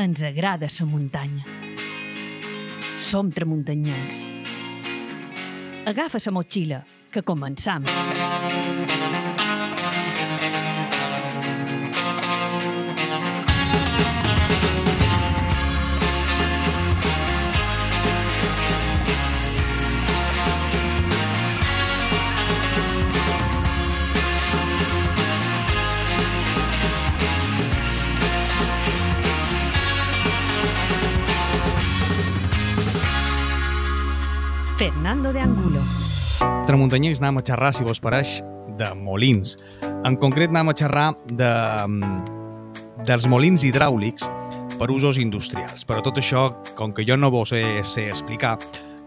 Ens agrada la muntanya. Som tramuntanyencs. Agafa la motxilla, que començam. Fernando de Angulo. Tramuntanyencs anem a xerrar, si vos pareix, de molins. En concret anem a xerrar de, mm, dels molins hidràulics per usos industrials. Però tot això, com que jo no vos sé, sé explicar,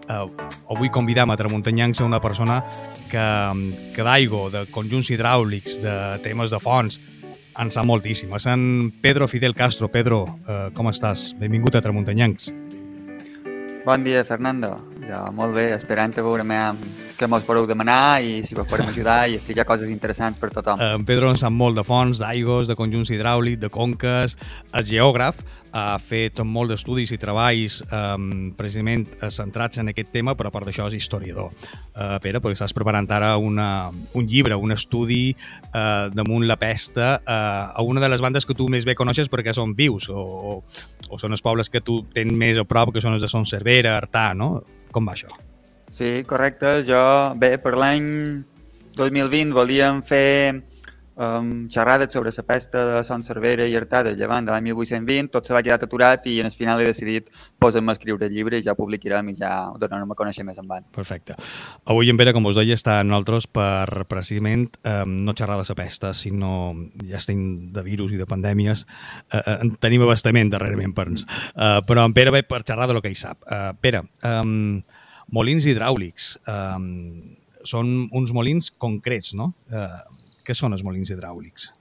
eh, avui convidam a Tramuntanyencs a una persona que, mm, que d'aigua, de conjunts hidràulics, de temes de fonts, en sap moltíssim. És en Pedro Fidel Castro. Pedro, eh, com estàs? Benvingut a Tramuntanyencs. Bon dia, Fernando. Ja, molt bé, esperant a veure què mos podeu demanar i si vos podem ajudar i explicar coses interessants per tothom. En Pedro en sap molt de fonts, d'aigües, de conjunts hidràulics, de conques, és geògraf, ha fet molt d'estudis i treballs um, precisament centrats en aquest tema, però a part d'això és historiador. Uh, Pere, perquè estàs preparant ara una, un llibre, un estudi uh, damunt la pesta uh, a una de les bandes que tu més bé coneixes perquè són vius o, o, o són els pobles que tu tens més a prop, que són els de Son Cervera, Artà, no? Com va això? Sí, correcte. Jo, bé, per l'any 2020 volíem fer um, xerrades sobre la pesta de Son Cervera i Artà del llevant de l'any 1820, tot se va quedar aturat i en el final he decidit posar-me a escriure el llibre i ja publicarem i ja ho donarem a conèixer més endavant. Perfecte. Avui en Pere, com us deia, està en nosaltres per precisament um, no xerrar de la pesta, sinó ja estem de virus i de pandèmies, uh, en tenim abastament darrerament per ens. Uh, però en Pere ve per xerrar de lo que hi sap. Uh, Pere, um, molins hidràulics um, són uns molins concrets, no? Uh, què són els molins hidràulics?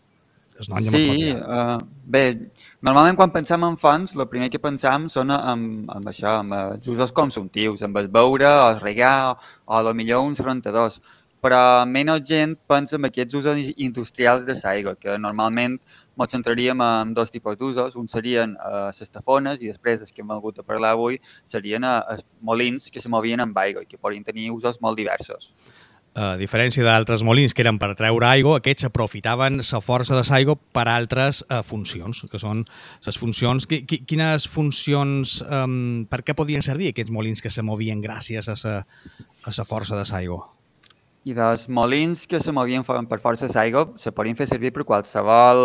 Es sí, uh, bé, normalment quan pensem en fonts, el primer que pensam són en, en això, en els usos consumptius, en el beure, el regar, o, o millor uns rentadors. Però menys gent pensa en aquests usos industrials de l'aigua, que normalment ens centraríem en dos tipus d'usos. Un serien eh, les tafones i després, els que hem volgut a parlar avui, serien eh, els molins que se movien amb aigua i que podrien tenir usos molt diversos. A diferència d'altres molins que eren per treure aigua, aquests aprofitaven la força de l'aigua per altres uh, funcions, que són les funcions... Quines funcions, um, per què podien servir aquests molins que se movien gràcies a la força de l'aigua? I dels molins que se movien per força d'aigua se podien fer servir per qualsevol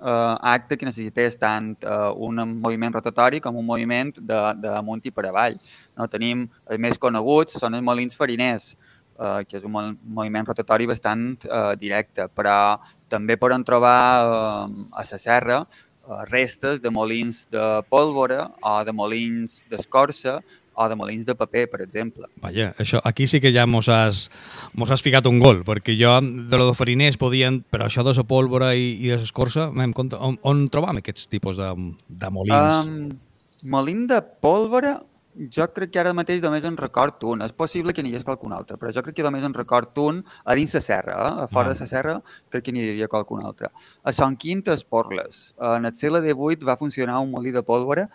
uh, acte que necessités tant uh, un moviment rotatori com un moviment de, de amunt i per avall. No? Tenim els més coneguts, són els molins fariners, eh, que és un moviment rotatori bastant eh, directe, però també poden trobar eh, a la serra eh, restes de molins de pólvora o de molins d'escorça o de molins de paper, per exemple. Vaja, això, aquí sí que ja mos has, mos has ficat un gol, perquè jo de lo de fariners podien, però això de la pólvora i, i de l'escorça, on, on trobam aquests tipus de, de molins? Um, molin de pólvora jo crec que ara mateix només en record un. És possible que n'hi hagués qualcun altre, però jo crec que només en record un a dins la serra. Eh? A fora ah. de la serra crec que n'hi havia qualcun altre. A Son Quint, Esporles. En el segle XVIII va funcionar un molí de pólvora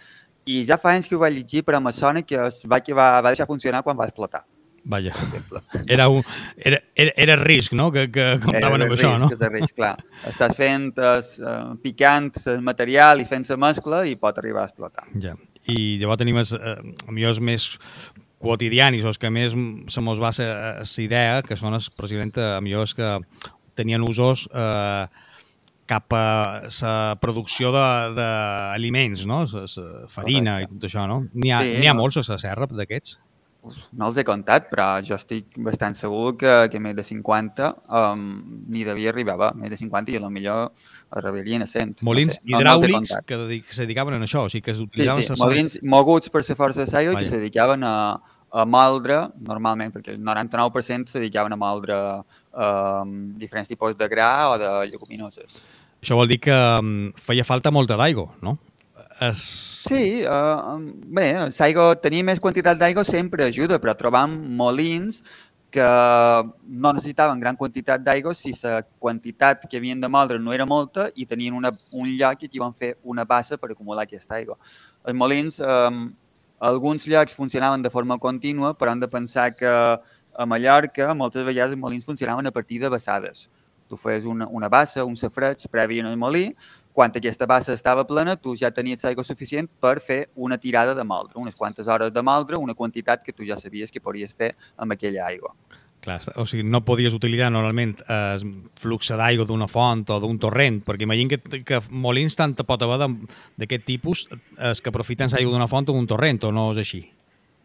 i ja fa anys que ho vaig llegir, però me sona que es va, que va, va deixar funcionar quan va explotar. Vaja, era, un, era, era, era risc, no?, que, que comptaven amb això, no? Era risc, clar. Estàs fent, uh, picant el material i fent la mescla i pot arribar a explotar. Ja i llavors tenim els, eh, millors més quotidianis, els que més se mos va la idea, que són els, precisament, eh, millors que tenien usos eh, cap a la producció d'aliments, no? La farina Correcte. i tot això, no? N'hi ha, sí, ha no? molts a la serra d'aquests? No els he contat, però jo estic bastant segur que, que més de 50 um, ni devia arribar, més de 50 i potser arribarien a 100. Molins no sé, hidràulics no que, dedic se dedicaven a això, o sigui que utilitzaven... Sí, sí, molins moguts per la força de l'aigua que se dedicaven a, a moldre, normalment, perquè el 99% se dedicaven a moldre um, diferents tipus de gra o de lleguminoses. Això vol dir que um, feia falta molta d'aigua, no? Es... Sí, uh, bé, l'aigua, tenir més quantitat d'aigua sempre ajuda, però trobam molins que no necessitaven gran quantitat d'aigua si la quantitat que havien de moldre no era molta i tenien una, un lloc i aquí van fer una bassa per acumular aquesta aigua. Els molins, eh, alguns llocs funcionaven de forma contínua, però hem de pensar que a Mallorca moltes vegades els molins funcionaven a partir de vessades. Tu fes una, una bassa, un safreig previ en el molí, quan aquesta bassa estava plena, tu ja tenies aigua suficient per fer una tirada de moldre, unes quantes hores de moldre, una quantitat que tu ja sabies que podries fer amb aquella aigua. Clar, o sigui, no podies utilitzar normalment el flux d'aigua d'una font o d'un torrent, perquè imagina que, que molins tant pot haver d'aquest tipus els que aprofiten l'aigua d'una font o d'un torrent, o no és així?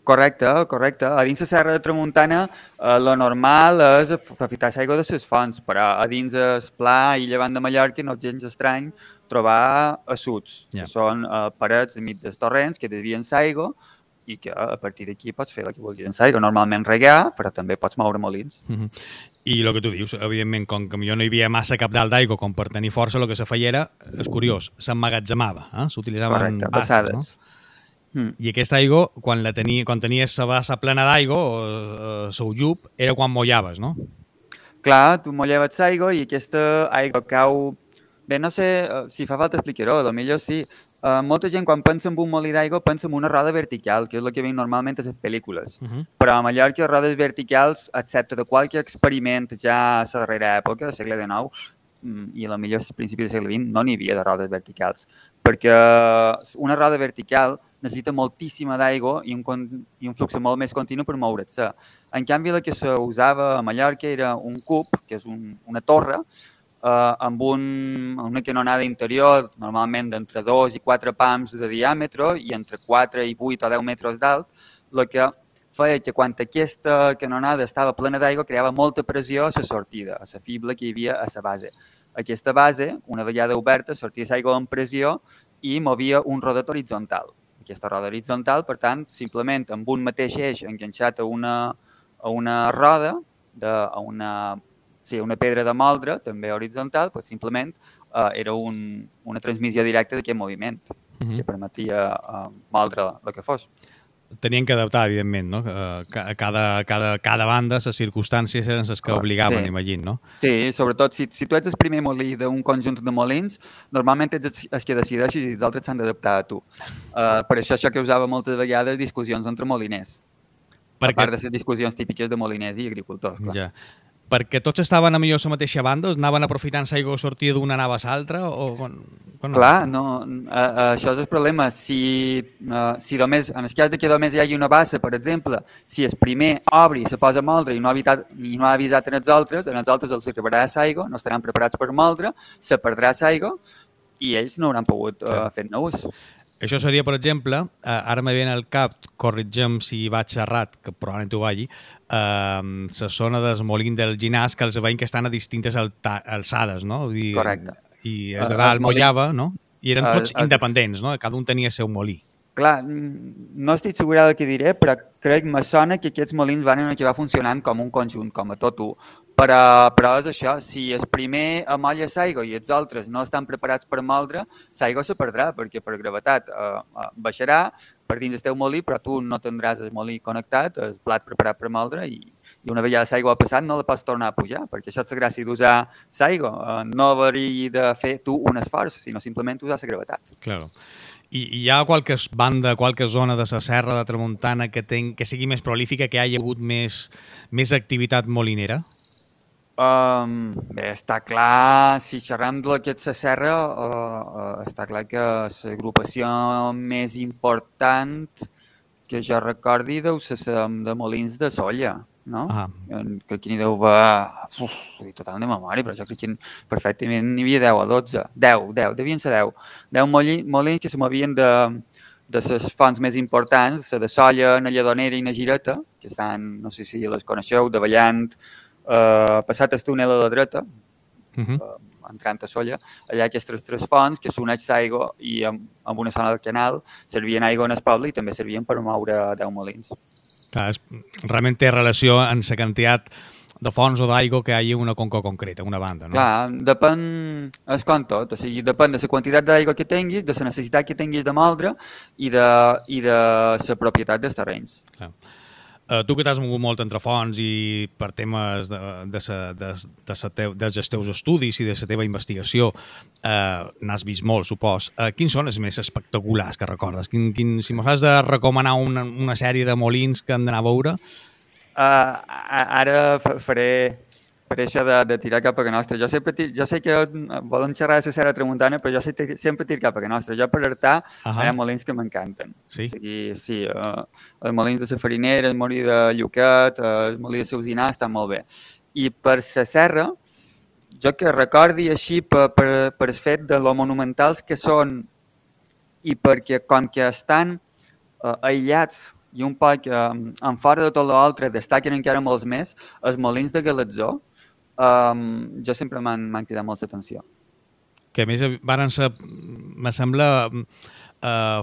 Correcte, correcte. A dins la Serra de Tramuntana eh, lo normal és aprofitar l'aigua de les fonts, però a dins el pla i llevant de Mallorca no és gens estrany trobar assuts, yeah. que són eh, parets enmig dels torrents que desvien l'aigua i que a partir d'aquí pots fer el que vulguis en l'aigua. Normalment regar, però també pots moure molins. Mm -hmm. I el que tu dius, evidentment, com que jo no hi havia massa cap dalt d'aigua com per tenir força, el que se feia era, és curiós, s'emmagatzemava, eh? s'utilitzaven Correcte, passades. No? Mm. I aquesta aigua, quan, la tenia, quan tenies la bassa plena d'aigua, o el llup, era quan mollaves, no? Clar, tu mollaves l'aigua i aquesta aigua cau... Bé, no sé uh, si fa falta explicar-ho, potser sí. Uh, molta gent quan pensa en un molí d'aigua pensa en una roda vertical, que és el que veiem normalment a les pel·lícules. Uh mhm. -huh. Però a Mallorca, rodes verticals, excepte de qualque experiment ja a la darrera època, al segle XIX, i la millor principi del segle XX, no n'hi havia de rodes verticals. Perquè una roda vertical necessita moltíssima d'aigua i, un, i un flux molt més continu per moure's. En canvi, la que s'usava a Mallorca era un cub, que és un, una torre, eh, amb un, una canonada interior, normalment d'entre 2 i 4 pams de diàmetre i entre 4 i 8 o 10 metres d'alt, el que feia que quan aquesta canonada estava plena d'aigua creava molta pressió a la sortida, a la fibla que hi havia a la base. Aquesta base, una vegada oberta, sortia l'aigua amb pressió i movia un rodat horitzontal aquesta roda horitzontal, per tant, simplement amb un mateix eix enganxat a una, a una roda, de, a una, sí, una pedra de moldre, també horitzontal, doncs simplement eh, era un, una transmissió directa d'aquest moviment, uh. -huh. que permetia eh, moldre el que fos tenien que adaptar, evidentment, no? A cada, cada, cada banda, les circumstàncies eren les que obligaven, sí. imagino, no? Sí, sobretot si, si tu ets el primer molí d'un conjunt de molins, normalment ets el que decideixes i els altres s'han d'adaptar a tu. Uh, per això això que usava moltes vegades discussions entre moliners. Perquè... A part de les discussions típiques de moliners i agricultors, clar. Ja perquè tots estaven a millor a la mateixa banda? Anaven aprofitant l'aigua que sortia d'una anava a l'altra? O... Bueno, Clar, no, uh, això és el problema. Si, uh, si només, en el cas de que només hi hagi una bassa, per exemple, si el primer obri i se posa a moldre i no ha, evitat, i no ha avisat en els altres, en els altres els arribarà l'aigua, no estaran preparats per moldre, se perdrà l'aigua i ells no hauran pogut uh, fer-ne ús. Això seria, per exemple, eh, ara me ve al cap, corregem si vaig errat, que probablement ho vagi, eh, la zona del Molín del Ginàs, que els veiem que estan a distintes alçades, no? Vull dir, Correcte. I es uh, el Mollava, no? I eren tots uh, independents, no? Cada un tenia el seu molí. Clar, no estic segura del que diré, però crec, me sona que aquests molins van acabar funcionant com un conjunt, com a tot un. Però, però és això, si el primer amolla l'aigua i els altres no estan preparats per moldre, l'aigua se perdrà, perquè per gravetat eh, eh, baixarà per dins el teu molí, però tu no tindràs el molí connectat, el plat preparat per moldre i, i una vegada l'aigua ha passat no la pots tornar a pujar, perquè això és la gràcia d'usar l'aigua, eh, no haver de fer tu un esforç, sinó simplement usar la gravetat. Claro. I hi ha qualque banda, qualque zona de la serra de Tramuntana que, ten, que sigui més prolífica, que hi hagi hagut més, més activitat molinera? Um, bé, està clar, si xerrem de que ets la serra, uh, uh, està clar que l'agrupació més important que jo recordi deu ser de Molins de Solla no? Ah. Crec que n'hi deu haver, uf, total de memòria, però jo crec que perfectament n'hi havia 10 o 12, 10, 10, devien ser 10. 10 molins que se movien de, de les fonts més importants, la de Solla, la Lledonera i la Gireta, que estan, no sé si les coneixeu, de Ballant, eh, passat el túnel a la dreta, uh -huh. eh, entrant a Solla, allà aquestes tres fonts que s'uneix l'aigua i amb, amb una zona del canal servien aigua en el poble i també servien per moure 10 molins. Clar, és, realment té relació en la quantitat de fonts o d'aigua que hi hagi una conca concreta, una banda, no? Clar, depèn, és com tot, o sigui, depèn de la quantitat d'aigua que tinguis, de la necessitat que tinguis de moldre i de, i de la propietat dels terrenys. Clar. Uh, tu que t'has mogut molt entre fonts i per temes de, de, sa, de, de, sa teus estudis i de la teva investigació, uh, n'has vist molt, supos. Uh, quins són els més espectaculars que recordes? Quin, quin, si m'has de recomanar una, una sèrie de molins que hem d'anar a veure... Uh, ara faré per això de, de tirar cap a que nostra. Jo, sempre tir, jo sé que volem xerrar de la Serra Tramuntana, però jo sé tir, sempre tir cap a que nostra. Jo per Artà uh -huh. hi ha molins que m'encanten. Sí? O sigui, sí, uh, els molins de la Farinera, el molí de Lluquet, uh, el molí de Sausinar estan molt bé. I per la Serra, jo que recordi així per, per, per el fet de lo monumentals que són i perquè com que estan uh, aïllats i un poc eh, en fora de tot l'altre destaquen encara molts més, els molins de Galatzó, um, jo sempre m'han cridat molt l'atenció. Que a més van ser, me sembla, uh,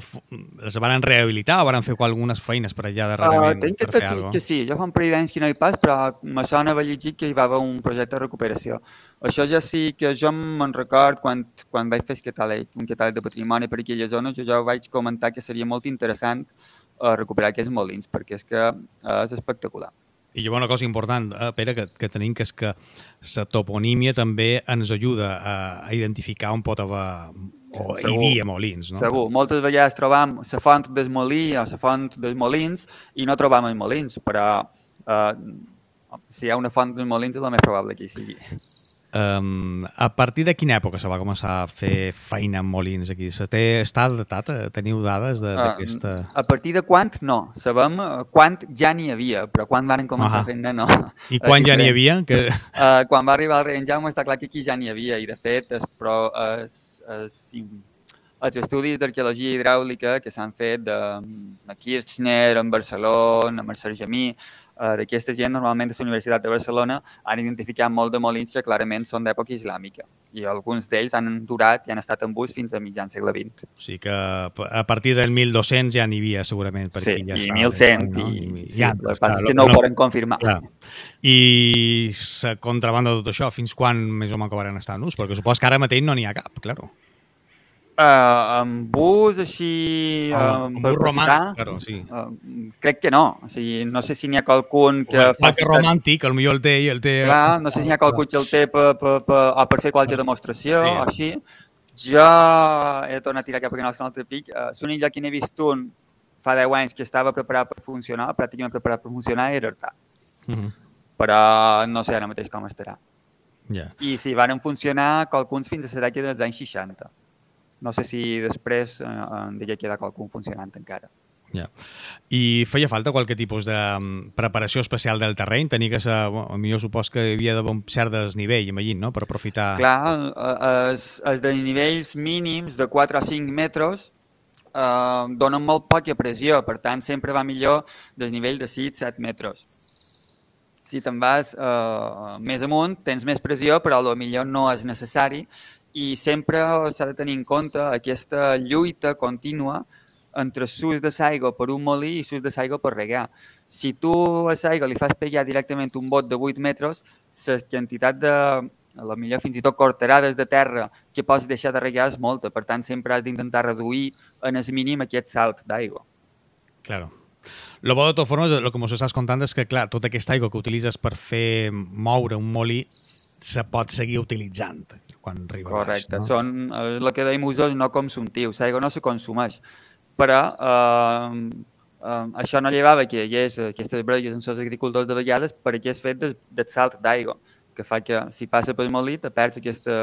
els van rehabilitar o van fer algunes feines per allà darrerament? Uh, tenc que, que sí, jo fa un parell d'anys que no hi pas, però me sona haver llegit que hi va haver un projecte de recuperació. Això ja sí que jo me'n record quan, quan vaig fer catàleg, un catàleg de patrimoni per aquella zona, jo ja vaig comentar que seria molt interessant uh, recuperar aquests molins, perquè és que uh, és espectacular. I hi ha una cosa important, eh, Pere, que, que tenim, que és que la toponímia també ens ajuda a, a identificar on pot haver o Segur. hi havia molins, no? Segur. Moltes vegades trobam la font del molí o la font dels molins i no trobam els molins, però eh, si hi ha una font dels molins és el més probable que hi sigui. Um, a partir de quina època se va començar a fer feina amb molins aquí? Se té, està datat? Teniu dades ah, d'aquesta... Uh, a partir de quan? No. Sabem eh, quan ja n'hi havia, però quan van començar uh -huh. a fer no. I quan ja n'hi havia? Que... Uh, quan va arribar el rei en Jaume està clar que aquí ja n'hi havia i de fet es, però es, es, els estudis d'arqueologia hidràulica que s'han fet de, de Kirchner, en Barcelona, a Mercer Gemí, eh, d'aquesta gent, normalment de la Universitat de Barcelona, han identificat molt de molins que clarament són d'època islàmica i alguns d'ells han durat i han estat en bus fins a mitjan segle XX. O sigui que a partir del 1200 ja n'hi havia segurament. Sí, ja i 1100, no? i, i, sí, ja, el que passa és que no, no ho poden confirmar. Clar. I la contrabanda de tot això, fins quan més o menys estar en ús? Perquè supos que ara mateix no n'hi ha cap, claro. Uh, amb bus així uh, amb bus romàntic, claro, sí. Uh, crec que no. O sigui, no sé si n'hi ha qualcun que... Bueno, faci... que romàntic, potser el té i el té... Clar, no sé si n'hi ha qualcun que el té per, per, per, o per fer qualque demostració sí. o així. Jo he tornat a tirar cap a un altre pic. Uh, L'únic lloc que n'he vist un fa 10 anys que estava preparat per funcionar, pràcticament preparat per funcionar, era Artà. Uh. -huh. Però no sé ara mateix com estarà. Yeah. I si van funcionar qualcuns fins a dècada dels anys 60 no sé si després eh, diria queda qualcun funcionant encara. Ja. I feia falta qualque tipus de mm, preparació especial del terreny? Tenia que ser, bueno, millor supos que hi havia un cert desnivell, imagino, no? per aprofitar... Clar, els, els desnivells mínims de 4 o 5 metres eh, donen molt poca pressió, per tant sempre va millor desnivell de 6-7 metres. Si te'n vas eh, més amunt, tens més pressió, però millor no és necessari i sempre s'ha de tenir en compte aquesta lluita contínua entre sus de l'aigua per un molí i sus de l'aigua per regar. Si tu a l'aigua li fas pegar directament un bot de 8 metres, la quantitat de, a la millor fins i tot corterades de terra que pots deixar de regar és molta. Per tant, sempre has d'intentar reduir en el mínim aquest salt d'aigua. Claro. Lo bo de totes formes, el que ens estàs contant és que, clar, tota aquesta aigua que utilitzes per fer moure un molí se pot seguir utilitzant quan arriba Correcte, baix, no? són eh, el que deim usos no consumptius, l'aigua no se consumeix, però eh, eh, això no llevava que hi hagués aquestes brelles en els agricultors de vegades per aquest fet del, del salt d'aigua, que fa que si passa pel molí te perds aquesta,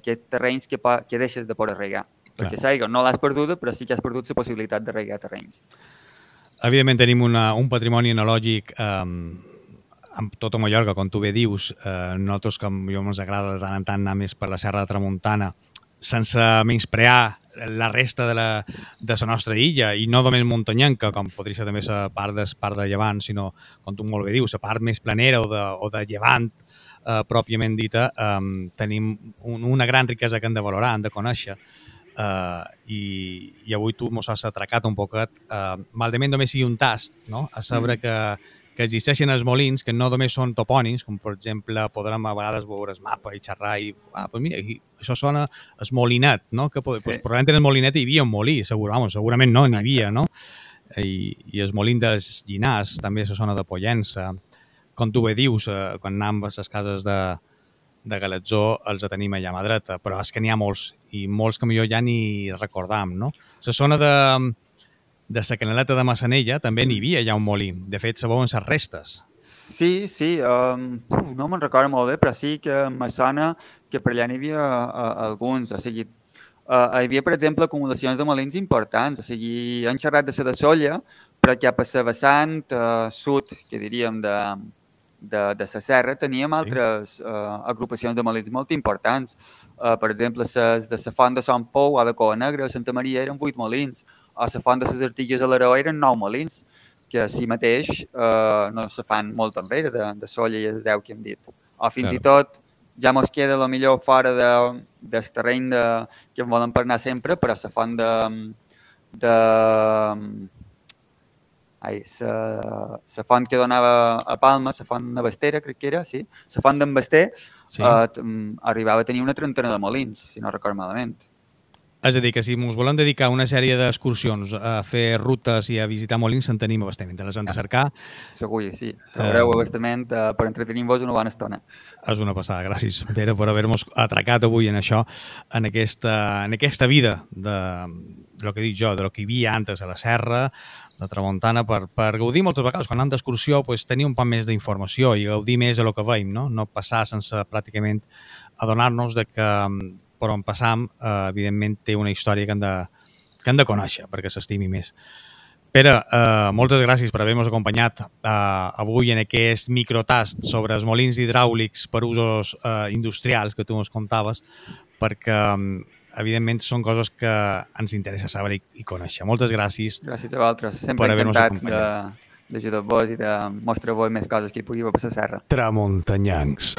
aquests terrenys que, que deixes de poder regar. Perquè l'aigua no l'has perduda, però sí que has perdut la possibilitat de regar terrenys. Evidentment tenim una, un patrimoni enològic eh, amb tota Mallorca, com tu bé dius, eh, nosaltres que jo ens agrada de tant en tant anar més per la Serra de Tramuntana, sense menysprear la resta de la, de la nostra illa, i no només muntanyenca, com podria ser també la part, de, part de llevant, sinó, com tu molt bé dius, la part més planera o de, o de llevant, eh, pròpiament dita, eh, tenim un, una gran riquesa que hem de valorar, hem de conèixer, Uh, i, i avui tu mos has atracat un poquet, uh, malament només sigui un tast, no? a saber mm. que que existeixen els molins, que no només són topònims, com per exemple podrem a vegades veure el mapa i xerrar i, ah, pues mira, això sona el molinet, no? Que sí. pues, probablement en el molinet hi havia un molí, segur, vamos, segurament no, n'hi havia, no? i, i el molí dels Llinars, també la zona de Pollença, com tu bé dius, eh, quan anem a les cases de, de Galatzó els tenim allà a mà dreta, però és que n'hi ha molts, i molts que millor ja ni recordam, no? La zona de, de la Canaleta de Massanella també n'hi havia ja un molí. De fet, se veuen les restes. Sí, sí, um, no me'n recordo molt bé, però sí que me sona que per allà n'hi havia uh, alguns, o sigui, uh, hi havia, per exemple, acumulacions de molins importants, o sigui, han xerrat de la de Solla, però cap a la vessant uh, sud, que diríem, de, de, de la serra, teníem altres sí. uh, agrupacions de molins molt importants. Uh, per exemple, les de la font de Sant Pou, a la Coa Negra, a Santa Maria, eren vuit molins, a la font de les Artilles a l'Aró eren nou molins, que si mateix uh, no se fan molt enrere de, de Solla i els 10 que hem dit. O fins claro. i tot ja mos queda la millor fora de, del terreny de, que en volen parlar sempre, però la font de, de ai, la, la font que donava a Palma, la font de Bastera, crec que era, sí, la font d'en Basté, sí. eh, arribava a tenir una trentena de molins, si no record malament. És a dir, que si ens volem dedicar una sèrie d'excursions a fer rutes i a visitar molins, en tenim abastament. Les hem de cercar. Segur, sí. Trobareu uh, abastament uh, per entretenir-vos una bona estona. És una passada. Gràcies, Pere, per haver-nos atracat avui en això, en aquesta, en aquesta vida de, de lo que dic jo, de lo que hi havia antes a la serra, de Tramuntana per, per gaudir moltes vegades. Quan anem d'excursió, pues, tenir un poc més d'informació i gaudir més de lo que veiem, no? No passar sense pràcticament adonar-nos de que per on passam, eh, evidentment té una història que han de, que han de conèixer perquè s'estimi més. Pere, eh, moltes gràcies per haver-nos acompanyat eh, avui en aquest microtast sobre els molins hidràulics per usos eh, industrials que tu ens contaves, perquè evidentment són coses que ens interessa saber i, i conèixer. Moltes gràcies. Gràcies a vosaltres. Sempre encantat de, d'ajudar-vos i de mostrar-vos més coses que hi pugui passar a serra. Tramuntanyancs.